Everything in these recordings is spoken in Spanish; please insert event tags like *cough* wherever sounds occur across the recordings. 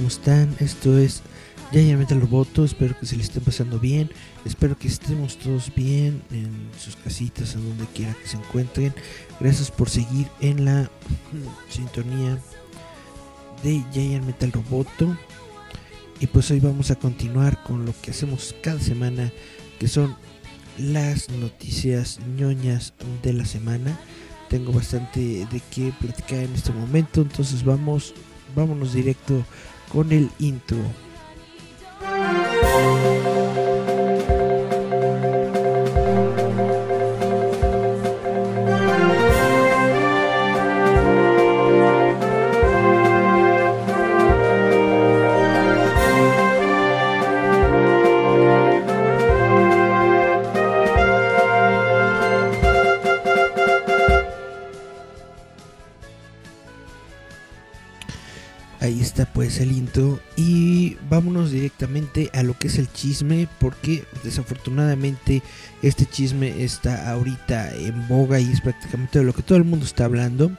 ¿Cómo están? Esto es Giant Metal Roboto, espero que se les esté pasando bien, espero que estemos todos bien en sus casitas, en donde quiera que se encuentren. Gracias por seguir en la *clears throat* sintonía de Giant Metal Roboto. Y pues hoy vamos a continuar con lo que hacemos cada semana, que son las noticias ñoñas de la semana. Tengo bastante de qué platicar en este momento, entonces vamos vámonos directo con el intro. Chisme porque desafortunadamente este chisme está ahorita en boga y es prácticamente de lo que todo el mundo está hablando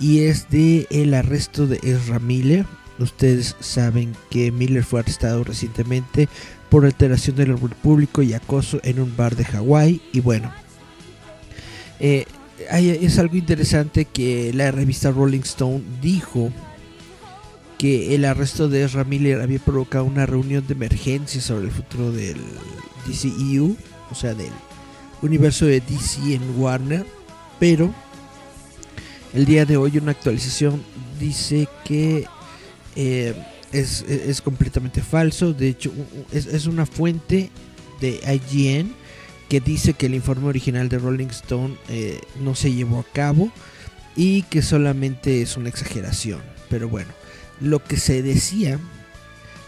y es de el arresto de Ezra Miller. Ustedes saben que Miller fue arrestado recientemente por alteración del orden público y acoso en un bar de Hawái y bueno, eh, es algo interesante que la revista Rolling Stone dijo que el arresto de Ezra había provocado una reunión de emergencia sobre el futuro del DCEU, o sea, del universo de DC en Warner, pero el día de hoy una actualización dice que eh, es, completamente falso, de hecho es, es una fuente de IGN que dice que el informe original de Rolling Stone eh, no se llevó a cabo y que solamente es una exageración, pero bueno lo que se decía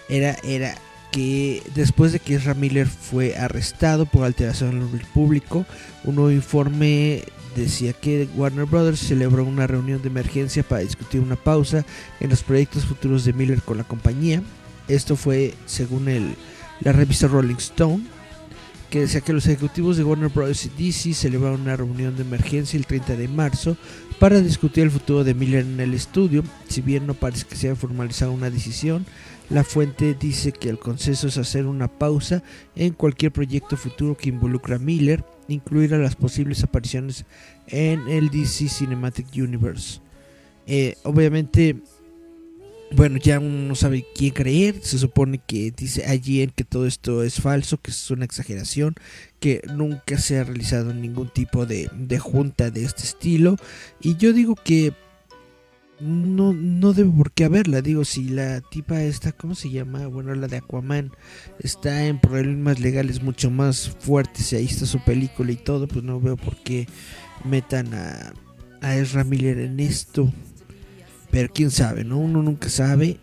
era, era que después de que Ezra Miller fue arrestado por alteración del público, un nuevo informe decía que Warner Brothers celebró una reunión de emergencia para discutir una pausa en los proyectos futuros de Miller con la compañía. Esto fue según el, la revista Rolling Stone, que decía que los ejecutivos de Warner Bros. y DC celebraron una reunión de emergencia el 30 de marzo para discutir el futuro de Miller en el estudio. Si bien no parece que se haya formalizado una decisión, la fuente dice que el consenso es hacer una pausa en cualquier proyecto futuro que involucre a Miller, incluir a las posibles apariciones en el DC Cinematic Universe. Eh, obviamente bueno, ya uno no sabe quién creer. Se supone que dice allí que todo esto es falso, que es una exageración, que nunca se ha realizado ningún tipo de, junta de este estilo. Y yo digo que no, no debe por qué haberla. Digo, si la tipa esta, ¿cómo se llama? Bueno, la de Aquaman, está en problemas legales mucho más fuertes y ahí está su película y todo, pues no veo por qué metan a, a Ezra Miller en esto. Pero quién sabe, ¿no? Uno nunca sabe.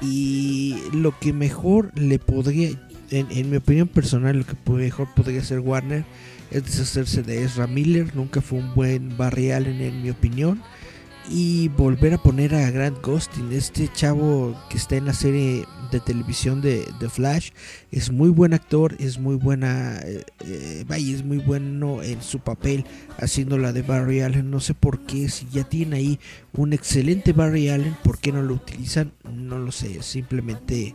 Y lo que mejor le podría, en, mi opinión personal, lo que mejor podría hacer Warner es deshacerse de Ezra Miller. Nunca fue un buen Barry Allen, en mi opinión y volver a poner a Grant Gustin, este chavo que está en la serie de televisión de, The Flash, es muy buen actor, es muy buena, eh, eh, es muy bueno en su papel haciendo la de Barry Allen, no sé por qué, si ya tiene ahí un excelente Barry Allen, ¿por qué no lo utilizan? No lo sé, simplemente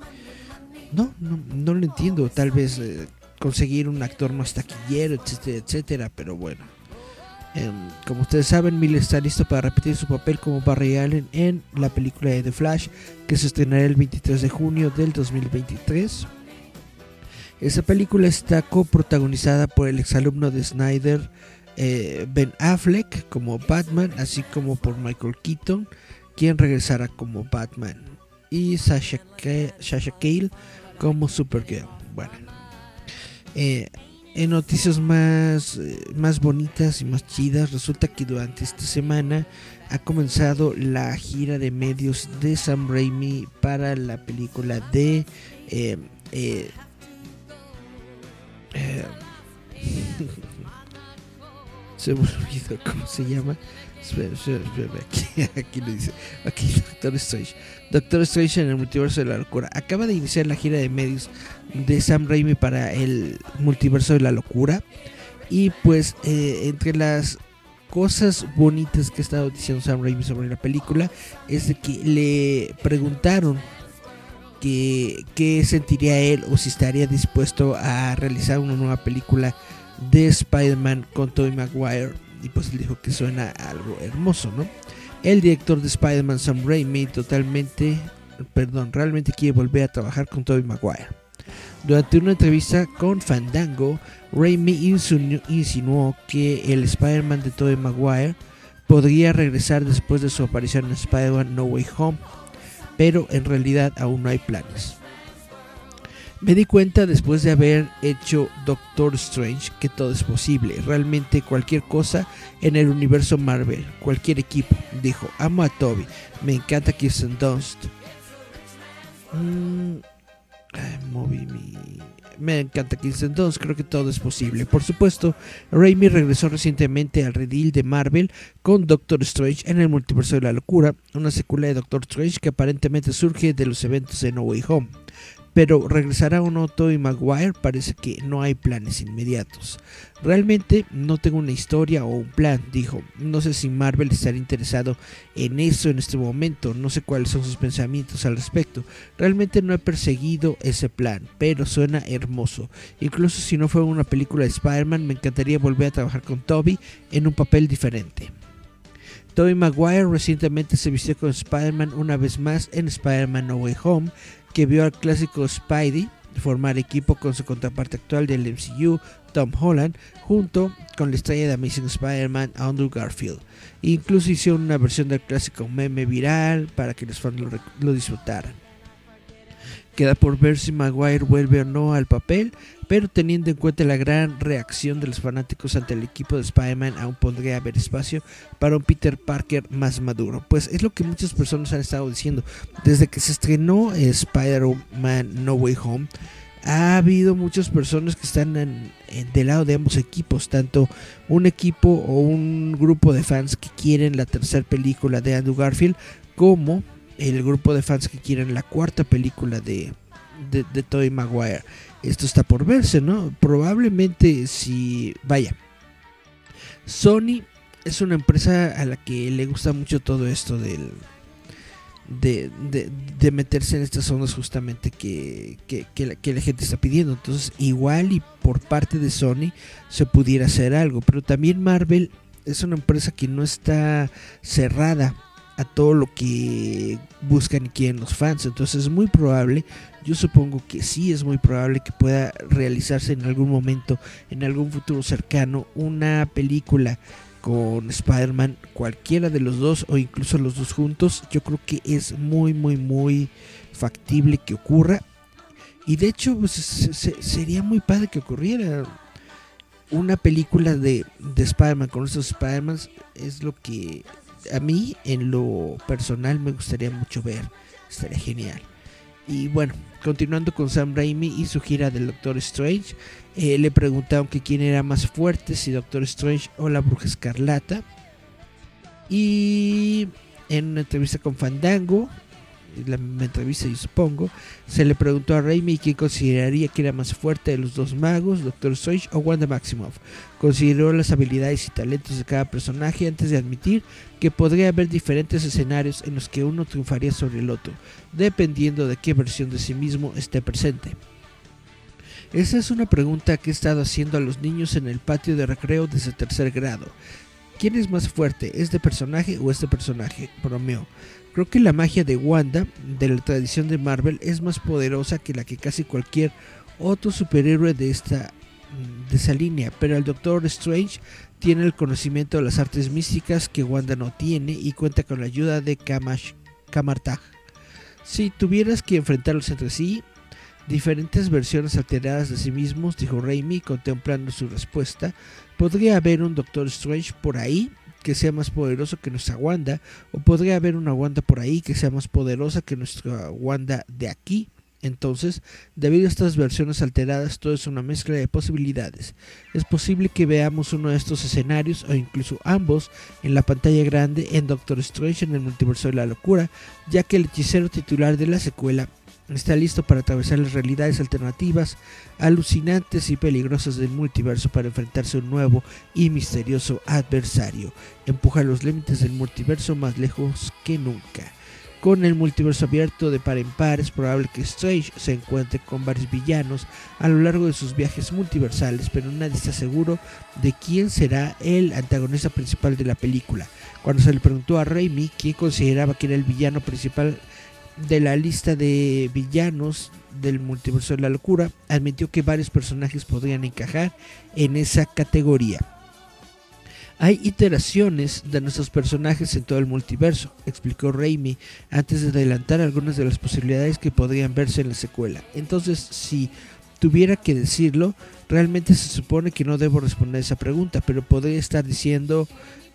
no, no, no lo entiendo, tal vez eh, conseguir un actor más taquillero, etcétera, etcétera, pero bueno. Em, como ustedes saben, Miller está listo para repetir su papel como Barry Allen en la película de The Flash, que se estrenará el 23 de junio del 2023. Esa película está coprotagonizada por el exalumno de Snyder, eh, Ben Affleck, como Batman, así como por Michael Keaton, quien regresará como Batman, y Sasha, Sasha Cale como Supergirl. Bueno, eh, en noticias más, eh, más bonitas y más chidas, resulta que durante esta semana ha comenzado la gira de medios de Sam Raimi para la película de... Eh, eh, *laughs* se me olvidó cómo se llama. Aquí, *laughs* dice. Aquí, Doctor Strange. Doctor Strange en el multiverso de la locura. Acaba de iniciar la gira de medios de Sam Raimi para el multiverso de la locura. Y pues, eh, entre las cosas bonitas que ha estado diciendo Sam Raimi sobre la película es de que le preguntaron qué sentiría él o si estaría dispuesto a realizar una nueva película de Spider-Man con Tobey Maguire y pues él dijo que suena algo hermoso, ¿no? El director de Spider-Man Sam Raimi totalmente, perdón, realmente quiere volver a trabajar con Tobey Maguire. Durante una entrevista con Fandango, Raimi insinuó que el Spider-Man de Tobey Maguire podría regresar después de su aparición en Spider-Man No Way Home, pero en realidad aún no hay planes. Me di cuenta después de haber hecho Doctor Strange que todo es posible, realmente cualquier cosa en el universo Marvel, cualquier equipo. Dijo, amo a Toby, me encanta Kirsten Dunst. Mm, me encanta Kirsten Dunst, creo que todo es posible. Por supuesto, Raimi regresó recientemente al redil de Marvel con Doctor Strange en el multiverso de la locura, una secuela de Doctor Strange que aparentemente surge de los eventos de No Way Home pero regresará o no Tobey Maguire parece que no hay planes inmediatos. Realmente no tengo una historia o un plan, dijo. No sé si Marvel estaría interesado en eso en este momento, no sé cuáles son sus pensamientos al respecto. Realmente no he perseguido ese plan, pero suena hermoso. Incluso si no fuera una película de Spider-Man, me encantaría volver a trabajar con Toby en un papel diferente. Tobey Maguire recientemente se vistió con Spider-Man una vez más en Spider-Man No Way Home, que vio al clásico Spidey formar equipo con su contraparte actual del MCU, Tom Holland, junto con la estrella de Amazing Spider-Man, Andrew Garfield. incluso hicieron una versión del clásico meme viral para que los fans lo disfrutaran. Queda por ver si Maguire vuelve o no al papel, pero teniendo en cuenta la gran reacción de los fanáticos ante el equipo de Spider-Man, aún pondría haber espacio para un Peter Parker más maduro. Pues es lo que muchas personas han estado diciendo. Desde que se estrenó Spider-Man No Way Home, ha habido muchas personas que están en, del lado de ambos equipos, tanto un equipo o un grupo de fans que quieren la tercera película de Andrew Garfield, como el grupo de fans que quieren la cuarta película de, de, de Maguire. Esto está por verse, ¿no? Probablemente si... Vaya. Sony es una empresa a la que le gusta mucho todo esto del... De, de, meterse en estas zonas justamente que, que, la, que, la, gente está pidiendo. Entonces, igual y por parte de Sony se pudiera hacer algo. Pero también Marvel es una empresa que no está cerrada a todo lo que buscan y quieren los fans. Entonces es muy probable, yo supongo que sí es muy probable que pueda realizarse en algún momento, en algún futuro cercano, una película con Spider-Man, cualquiera de los dos o incluso los dos juntos. Yo creo que es muy, muy, muy factible que ocurra. Y de hecho, pues, sería muy padre que ocurriera una película de, de Spider-Man con esos Spider-Man. Es lo que a mí en lo personal me gustaría mucho ver. Estaría genial. Y bueno, continuando con Sam Raimi y su gira del Doctor Strange, eh, le preguntaron que quién era más fuerte, si Doctor Strange o la Bruja Escarlata. Y en una entrevista con Fandango, la entrevista yo supongo, se le preguntó a Raimi quién consideraría que era más fuerte de los dos magos, Doctor Strange o Wanda Maximoff. Consideró las habilidades y talentos de cada personaje antes de admitir que podría haber diferentes escenarios en los que uno triunfaría sobre el otro, dependiendo de qué versión de sí mismo esté presente. Esa es una pregunta que he estado haciendo a los niños en el patio de recreo desde tercer grado. ¿Quién es más fuerte, este personaje o este personaje? Bromeo. Creo que la magia de Wanda, de la tradición de Marvel, es más poderosa que la que casi cualquier otro superhéroe de esta de esa línea, pero el Doctor Strange tiene el conocimiento de las artes místicas que Wanda no tiene y cuenta con la ayuda de Kamash, Kamartag. Si tuvieras que enfrentarlos entre sí, diferentes versiones alteradas de sí mismos, dijo Raimi, contemplando su respuesta. Podría haber un Doctor Strange por ahí que sea más poderoso que nuestra Wanda, o podría haber una Wanda por ahí que sea más poderosa que nuestra Wanda de aquí. Entonces, debido a estas versiones alteradas, todo es una mezcla de posibilidades. Es posible que veamos uno de estos escenarios o incluso ambos en la pantalla grande en Doctor Strange en el multiverso de la locura, ya que el hechicero titular de la secuela está listo para atravesar las realidades alternativas, alucinantes y peligrosas del multiverso para enfrentarse a un nuevo y misterioso adversario. Empuja los límites del multiverso más lejos que nunca. Con el multiverso abierto de par en par, es probable que Strange se encuentre con varios villanos a lo largo de sus viajes multiversales, pero nadie está seguro de quién será el antagonista principal de la película. Cuando se le preguntó a Raimi quién consideraba que era el villano principal de la lista de villanos del multiverso de la locura, admitió que varios personajes podrían encajar en esa categoría. Hay iteraciones de nuestros personajes en todo el multiverso, explicó Raimi antes de adelantar algunas de las posibilidades que podrían verse en la secuela. Entonces, si tuviera que decirlo, realmente se supone que no debo responder esa pregunta, pero podría estar diciendo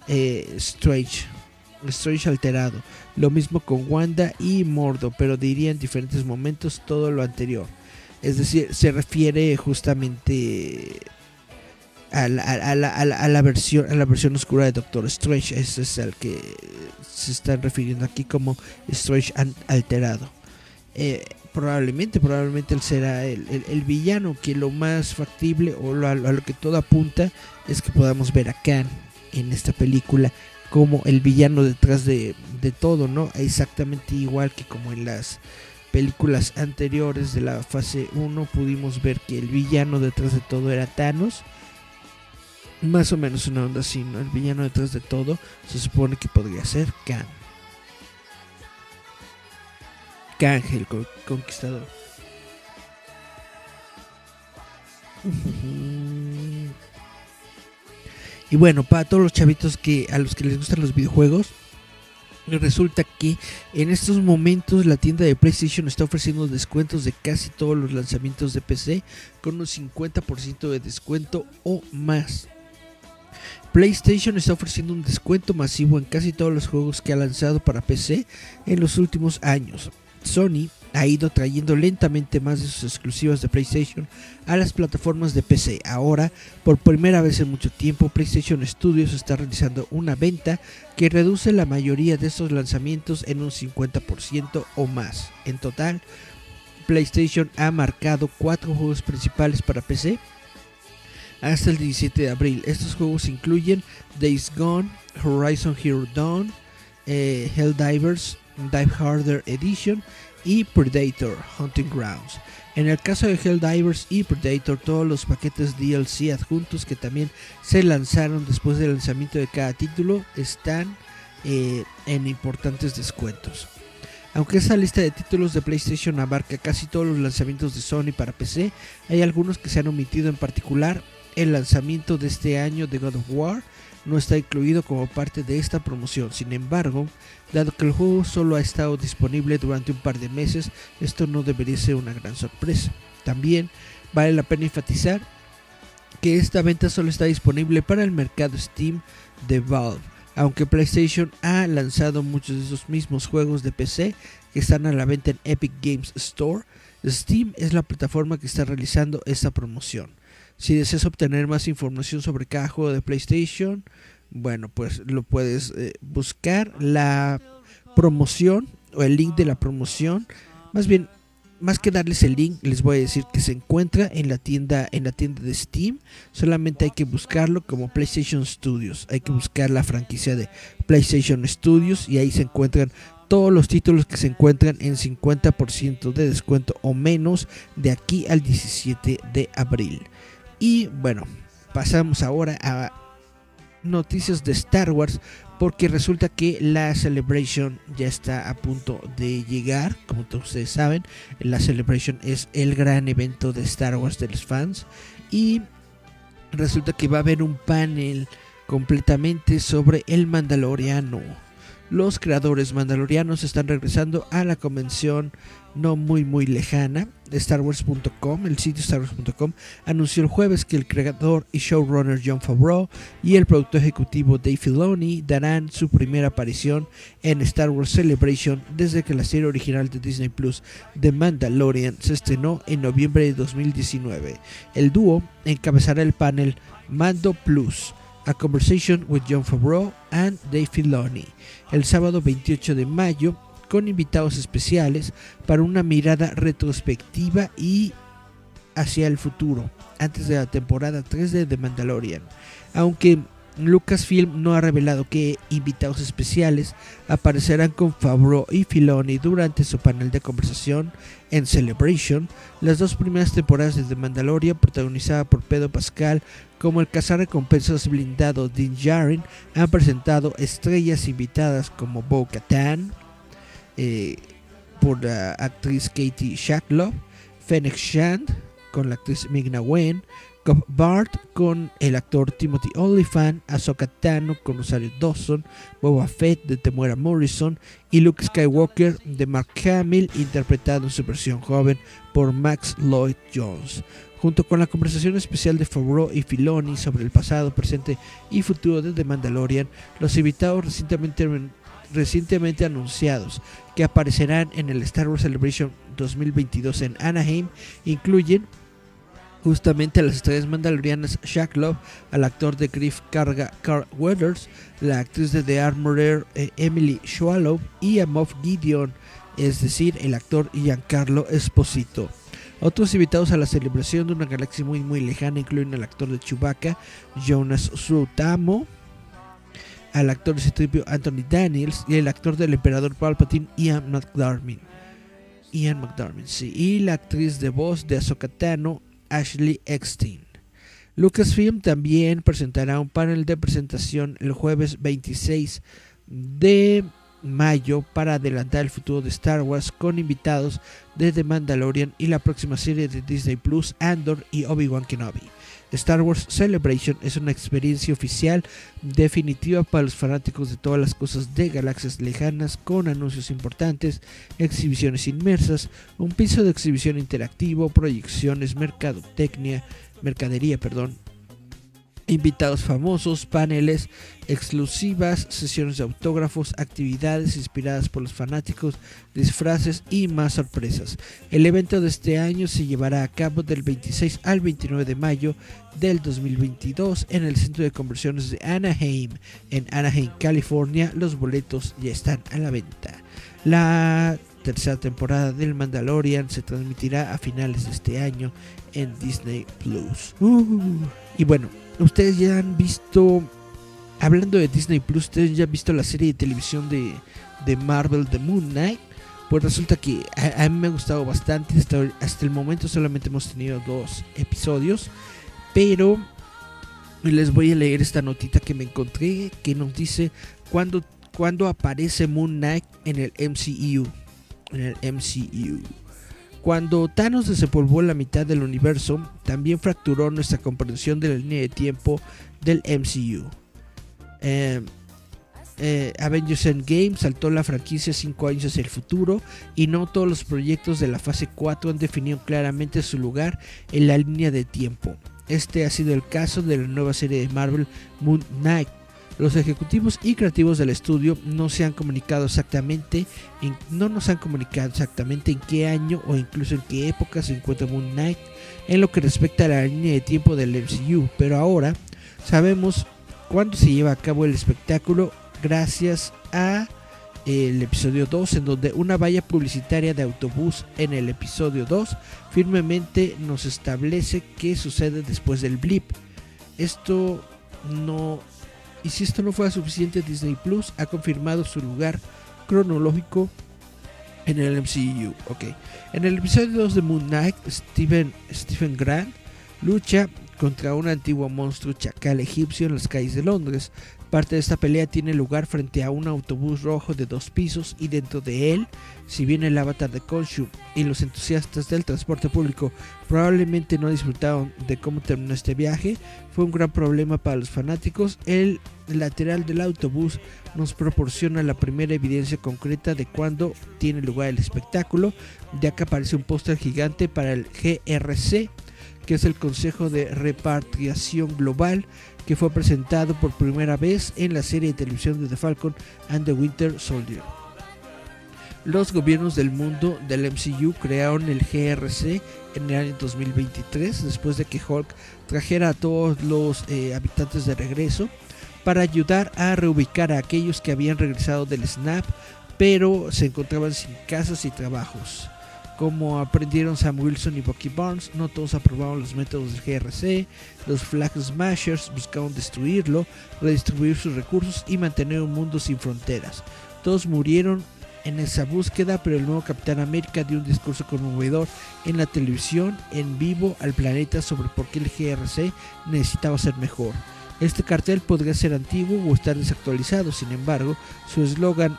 eh, Strange, Strange alterado. Lo mismo con Wanda y Mordo, pero diría en diferentes momentos todo lo anterior. Es decir, se refiere justamente a la, versión, a la versión oscura de Doctor Strange. Ese es el que se están refiriendo aquí como Strange alterado. Eh, probablemente, probablemente él será el, villano que lo más factible o a lo que todo apunta es que podamos ver a Khan en esta película como el villano detrás de, de todo, ¿no? Exactamente igual que como en las películas anteriores de la fase 1 pudimos ver que el villano detrás de todo era Thanos más o menos una onda así, ¿no? El villano detrás de todo se supone que podría ser Khan. Khan, el conquistador. *laughs* y bueno, para todos los chavitos que a los que les gustan los videojuegos, resulta que en estos momentos la tienda de PlayStation está ofreciendo descuentos de casi todos los lanzamientos de PC con un 50% de descuento o más. PlayStation está ofreciendo un descuento masivo en casi todos los juegos que ha lanzado para PC en los últimos años. Sony ha ido trayendo lentamente más de sus exclusivas de PlayStation a las plataformas de PC. Ahora, por primera vez en mucho tiempo, PlayStation Studios está realizando una venta que reduce la mayoría de estos lanzamientos en un 50% o más. En total, PlayStation ha marcado cuatro juegos principales para PC hasta el 17 de abril. Estos juegos incluyen Days Gone, Horizon Hero Dawn, eh, Helldivers, Dive Harder Edition y Predator Hunting Grounds. En el caso de Helldivers y Predator, todos los paquetes DLC adjuntos que también se lanzaron después del lanzamiento de cada título están eh, en importantes descuentos. Aunque esa lista de títulos de PlayStation abarca casi todos los lanzamientos de Sony para PC, hay algunos que se han omitido en particular el lanzamiento de este año de God of War no está incluido como parte de esta promoción. Sin embargo, dado que el juego solo ha estado disponible durante un par de meses, esto no debería ser una gran sorpresa. También vale la pena enfatizar que esta venta solo está disponible para el mercado Steam de Valve, aunque PlayStation ha lanzado muchos de esos mismos juegos de PC que están a la venta en Epic Games Store. Steam es la plataforma que está realizando esta promoción. Si deseas obtener más información sobre cada juego de PlayStation, bueno, pues lo puedes eh, buscar la promoción o el link de la promoción. Más bien, más que darles el link, les voy a decir que se encuentra en la tienda en la tienda de Steam. Solamente hay que buscarlo como PlayStation Studios. Hay que buscar la franquicia de PlayStation Studios y ahí se encuentran todos los títulos que se encuentran en 50% de descuento o menos de aquí al 17 de abril. Y bueno, pasamos ahora a noticias de Star Wars porque resulta que la Celebration ya está a punto de llegar, como todos ustedes saben, la Celebration es el gran evento de Star Wars de los fans y resulta que va a haber un panel completamente sobre el Mandaloriano. Los creadores mandalorianos están regresando a la convención no muy muy lejana. StarWars.com, el sitio StarWars.com, anunció el jueves que el creador y showrunner John Favreau y el productor ejecutivo Dave Filoni darán su primera aparición en Star Wars Celebration desde que la serie original de Disney Plus, The Mandalorian, se estrenó en noviembre de 2019. El dúo encabezará el panel Mando Plus. A Conversation with John Favreau and Dave Filoni el sábado 28 de mayo con invitados especiales para una mirada retrospectiva y hacia el futuro, antes de la temporada 3 de The Mandalorian. Aunque Lucasfilm no ha revelado qué invitados especiales aparecerán con Favreau y Filoni durante su panel de conversación en Celebration, las dos primeras temporadas de The Mandalorian, protagonizada por Pedro Pascal como el cazarrecompensas blindado Din Djarin, han presentado estrellas invitadas como Bo Katan, eh, por la actriz Katie Shacklow, Fennec Shand con la actriz Migna Wen, Cobb Bart con el actor Timothy Olyphant, Ahsoka Tano con Rosario Dawson, Boba Fett de Temuera Morrison y Luke Skywalker de Mark Hamill interpretado en su versión joven por Max Lloyd Jones. Junto con la conversación especial de Favreau y Filoni sobre el pasado, presente y futuro de The Mandalorian, los invitados recientemente recientemente anunciados que aparecerán en el Star Wars Celebration 2022 en Anaheim incluyen justamente a las estrellas mandalorianas Shaq al actor de Griff Carga Carl Weathers, la actriz de The Armorer eh, Emily Schwallow y a Moff Gideon, es decir, el actor Giancarlo Esposito. Otros invitados a la celebración de una galaxia muy muy lejana incluyen al actor de Chewbacca, Jonas Sutamo, al actor de tripio Anthony Daniels y el actor del emperador Palpatine Ian McDermott. Ian McDermott, sí, y la actriz de voz de Ahsoka Tano Ashley Eckstein. Lucasfilm también presentará un panel de presentación el jueves 26 de mayo para adelantar el futuro de Star Wars con invitados de The Mandalorian y la próxima serie de Disney Plus, Andor y Obi-Wan Kenobi. Star Wars Celebration es una experiencia oficial definitiva para los fanáticos de todas las cosas de galaxias lejanas con anuncios importantes, exhibiciones inmersas, un piso de exhibición interactivo, proyecciones, mercadotecnia, mercadería, perdón, invitados famosos, paneles exclusivas, sesiones de autógrafos, actividades inspiradas por los fanáticos, disfraces y más sorpresas. El evento de este año se llevará a cabo del 26 al 29 de mayo del 2022 en el centro de conversiones de Anaheim, en Anaheim, California. Los boletos ya están a la venta. La tercera temporada del Mandalorian se transmitirá a finales de este año en Disney Plus. Uh. y bueno, ustedes ya han visto, hablando de Disney Plus, ustedes ya han visto la serie de televisión de, de Marvel, The Moon Knight. Pues resulta que a, mí me ha gustado bastante. Hasta, hasta el momento solamente hemos tenido dos episodios. Pero les voy a leer esta notita que me encontré que nos dice cuándo, cuando aparece Moon Knight en el MCU. En el MCU. Cuando Thanos desempolvó la mitad del universo, también fracturó nuestra comprensión de la línea de tiempo del MCU. Eh, eh, Avengers Endgame saltó la franquicia 5 años hacia el futuro y no todos los proyectos de la fase 4 han definido claramente su lugar en la línea de tiempo. Este ha sido el caso de la nueva serie de Marvel Moon Knight, los ejecutivos y creativos del estudio no se han comunicado exactamente, en, no nos han comunicado exactamente en qué año o incluso en qué época se encuentra Moon Knight en lo que respecta a la línea de tiempo del MCU, pero ahora sabemos cuándo se lleva a cabo el espectáculo gracias a el episodio 2 en donde una valla publicitaria de autobús en el episodio 2 firmemente nos establece qué sucede después del blip. Esto no y si esto no fuera suficiente, Disney Plus ha confirmado su lugar cronológico en el MCU. Ok. En el episodio 2 de Moon Knight, Steven, Stephen Grant lucha contra un antiguo monstruo chacal egipcio en las calles de Londres. Parte de esta pelea tiene lugar frente a un autobús rojo de dos pisos y dentro de él, si bien el avatar de Khonshu y los entusiastas del transporte público probablemente no disfrutaron de cómo terminó este viaje, fue un gran problema para los fanáticos, el lateral del autobús nos proporciona la primera evidencia concreta de cuándo tiene lugar el espectáculo, ya que aparece un póster gigante para el GRC, que es el Consejo de Repatriación Global, que fue presentado por primera vez en la serie de televisión de The Falcon and the Winter Soldier. Los gobiernos del mundo del MCU crearon el GRC en el año 2023, después de que Hulk trajera a todos los eh, habitantes de regreso para ayudar a reubicar a aquellos que habían regresado del SNAP, pero se encontraban sin casas y trabajos. Como aprendieron Sam Wilson y Bucky Barnes, no todos aprobaron los métodos del GRC, los Flag Smashers buscaron destruirlo, redistribuir sus recursos y mantener un mundo sin fronteras. Todos murieron en esa búsqueda, pero el nuevo Capitán América dio un discurso conmovedor en la televisión en vivo al planeta sobre por qué el GRC necesitaba ser mejor. Este cartel podría ser antiguo o estar desactualizado, sin embargo, su eslogan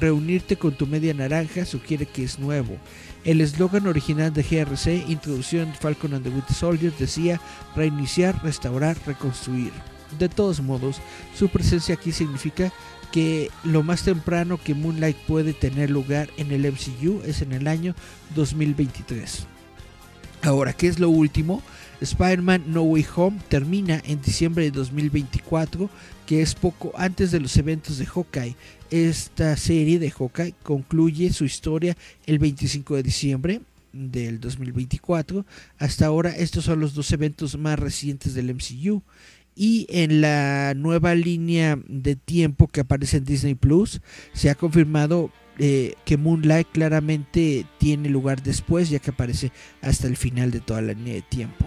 Reunirte con tu media naranja sugiere que es nuevo. El eslogan original de GRC, introducido en Falcon and the Winter Soldier, decía reiniciar, restaurar, reconstruir. De todos modos, su presencia aquí significa que lo más temprano que Moonlight puede tener lugar en el MCU es en el año 2023. Ahora, ¿qué es lo último? Spider-Man No Way Home termina en diciembre de 2024, que es poco antes de los eventos de Hawkeye. Esta serie de Hawkeye concluye su historia el 25 de diciembre del 2024. Hasta ahora estos son los dos eventos más recientes del MCU. Y en la nueva línea de tiempo que aparece en Disney Plus, se ha confirmado eh, que Moonlight claramente tiene lugar después, ya que aparece hasta el final de toda la línea de tiempo.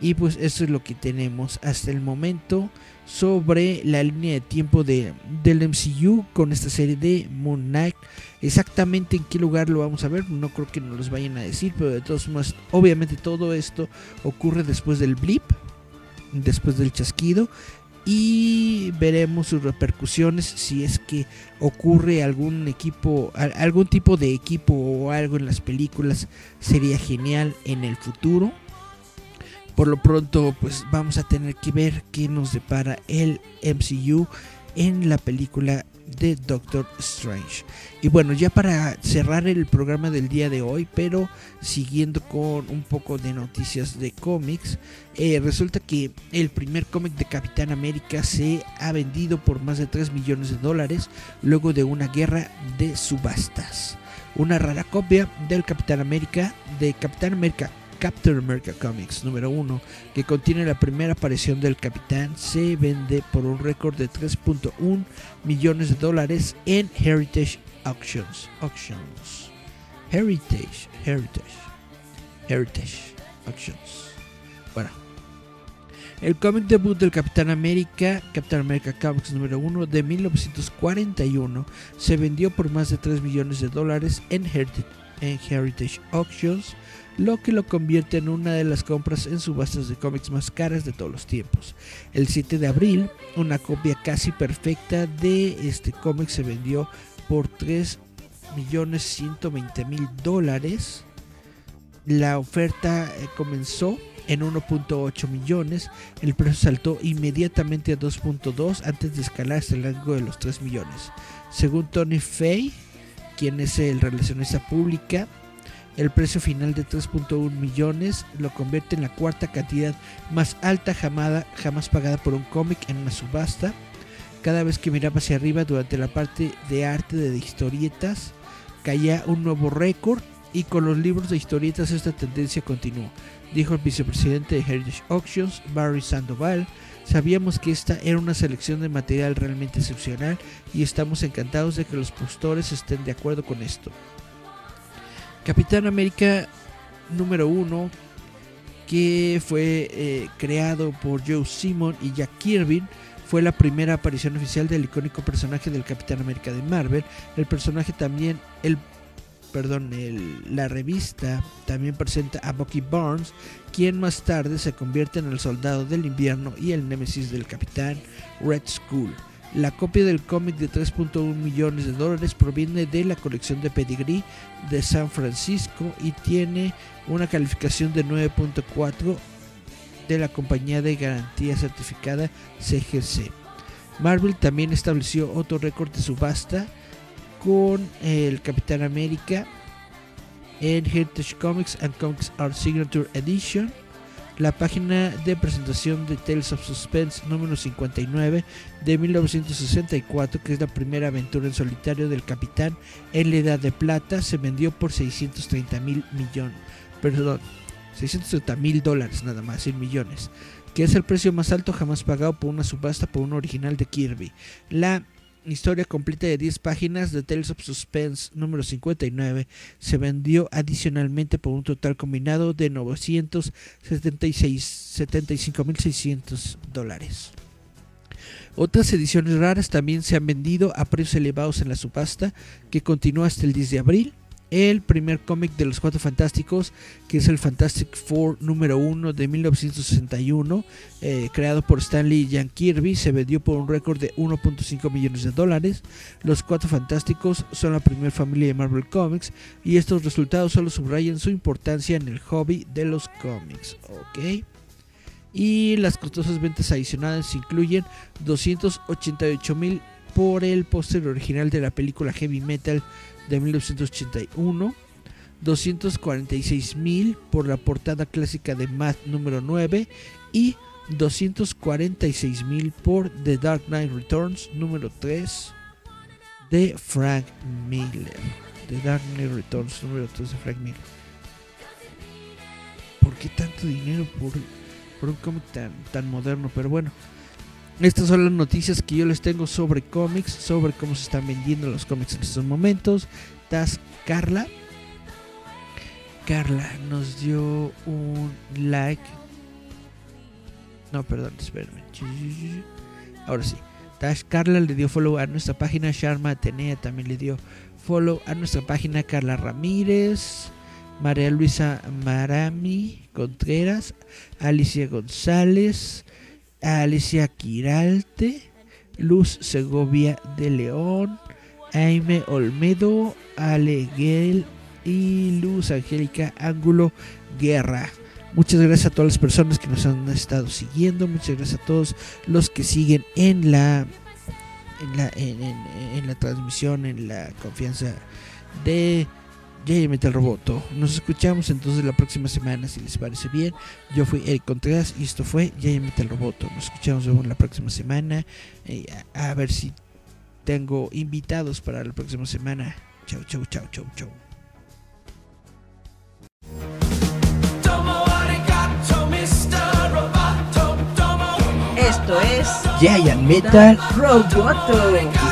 Y pues eso es lo que tenemos hasta el momento sobre la línea de tiempo de, del MCU con esta serie de Moon Knight. Exactamente en qué lugar lo vamos a ver, no creo que nos los vayan a decir, pero de todos modos, obviamente todo esto ocurre después del blip, después del chasquido. Y veremos sus repercusiones si es que ocurre algún equipo, algún tipo de equipo o algo en las películas. Sería genial en el futuro por lo pronto, pues vamos a tener que ver qué nos depara el MCU en la película de Doctor Strange. Y bueno, ya para cerrar el programa del día de hoy, pero siguiendo con un poco de noticias de cómics, eh, resulta que el primer cómic de Capitán América se ha vendido por más de 3 millones de dólares luego de una guerra de subastas. Una rara copia del Capitán América, de Capitán América Captain America Comics número 1, que contiene la primera aparición del capitán, se vende por un récord de 3.1 millones de dólares en Heritage Auctions. Auctions. Heritage, Heritage, Heritage Auctions. Bueno. El cómic debut del Capitán América, Captain America Comics número 1 de 1941, se vendió por más de 3 millones de dólares en Heritage, en Heritage Auctions lo que lo convierte en una de las compras en subastas de cómics más caras de todos los tiempos. El 7 de abril, una copia casi perfecta de este cómic se vendió por 3.120.000 dólares. La oferta eh, comenzó en 1.8 millones, el precio saltó inmediatamente a 2.2 antes de escalar hasta el rango de los 3 millones. Según Tony Fay, quien es el relacionista pública, el precio final de 3.1 millones lo convierte en la cuarta cantidad más alta jamás pagada por un cómic en una subasta. Cada vez que miraba hacia arriba durante la parte de arte de historietas, caía un nuevo récord y con los libros de historietas esta tendencia continuó, dijo el vicepresidente de Heritage Auctions, Barry Sandoval. Sabíamos que esta era una selección de material realmente excepcional y estamos encantados de que los postores estén de acuerdo con esto. Capitán América número 1, que fue eh, creado por Joe Simon y Jack Kirby, fue la primera aparición oficial del icónico personaje del Capitán América de Marvel. El personaje también, el perdón, la revista también presenta a Bucky Barnes, quien más tarde se convierte en el soldado del invierno y el némesis del capitán Red Skull. La copia del cómic de 3.1 millones de dólares proviene de la colección de Pedigree de San Francisco y tiene una calificación de 9.4 de la compañía de garantía certificada CGC. Marvel también estableció otro récord de subasta con el Capitán América en Heritage Comics and Comics Art Signature Edition la página de presentación de Tales of Suspense número 59 de 1964, que es la primera aventura en solitario del capitán en la Edad de Plata, se vendió por 630 mil millones, perdón, 630 mil dólares nada más, 100 millones, que es el precio más alto jamás pagado por una subasta por un original de Kirby. La historia completa de 10 páginas de Tales of Suspense número 59 se vendió adicionalmente por un total combinado de 975.600 dólares. Otras ediciones raras también se han vendido a precios elevados en la subasta que continúa hasta el 10 de abril el primer cómic de los Cuatro Fantásticos, que es el Fantastic Four número 1 de 1961, eh, creado por Stanley y Jan Kirby, se vendió por un récord de 1.5 millones de dólares. Los Cuatro Fantásticos son la primera familia de Marvel Comics y estos resultados solo subrayan su importancia en el hobby de los cómics. ¿ok? Y las costosas ventas adicionales incluyen 288 mil por el póster original de la película Heavy Metal de 1981, 246 mil por la portada clásica de Math número 9 y 246 mil por The Dark Knight Returns número 3 de Frank Miller. The Dark Knight Returns número 3 de Frank Miller. ¿Por qué tanto dinero por, por un cómic tan, tan moderno? Pero bueno, estas son las noticias que yo les tengo sobre cómics, sobre cómo se están vendiendo los cómics en estos momentos. Taz Carla. Carla nos dio un like. No, perdón, espérenme. Ahora sí. Tash Carla le dio follow a nuestra página. Sharma Atenea también le dio follow a nuestra página. Carla Ramírez. María Luisa Marami Contreras. Alicia González. Alicia Quiralte, Luz Segovia de León, Aime Olmedo, Aleguel y Luz Angélica Ángulo Guerra. Muchas gracias a todas las personas que nos han estado siguiendo. Muchas gracias a todos los que siguen en la en la, en la transmisión, en la confianza de ya Metal Roboto. Nos escuchamos entonces la próxima semana, si les parece bien. Yo fui Eric Contreras y esto fue Ya Metal Roboto. Nos escuchamos la próxima semana. Eh, a, ver si tengo invitados para la próxima semana. Chau, chau, chau, chau, chau. Esto es Giant Metal Roboto.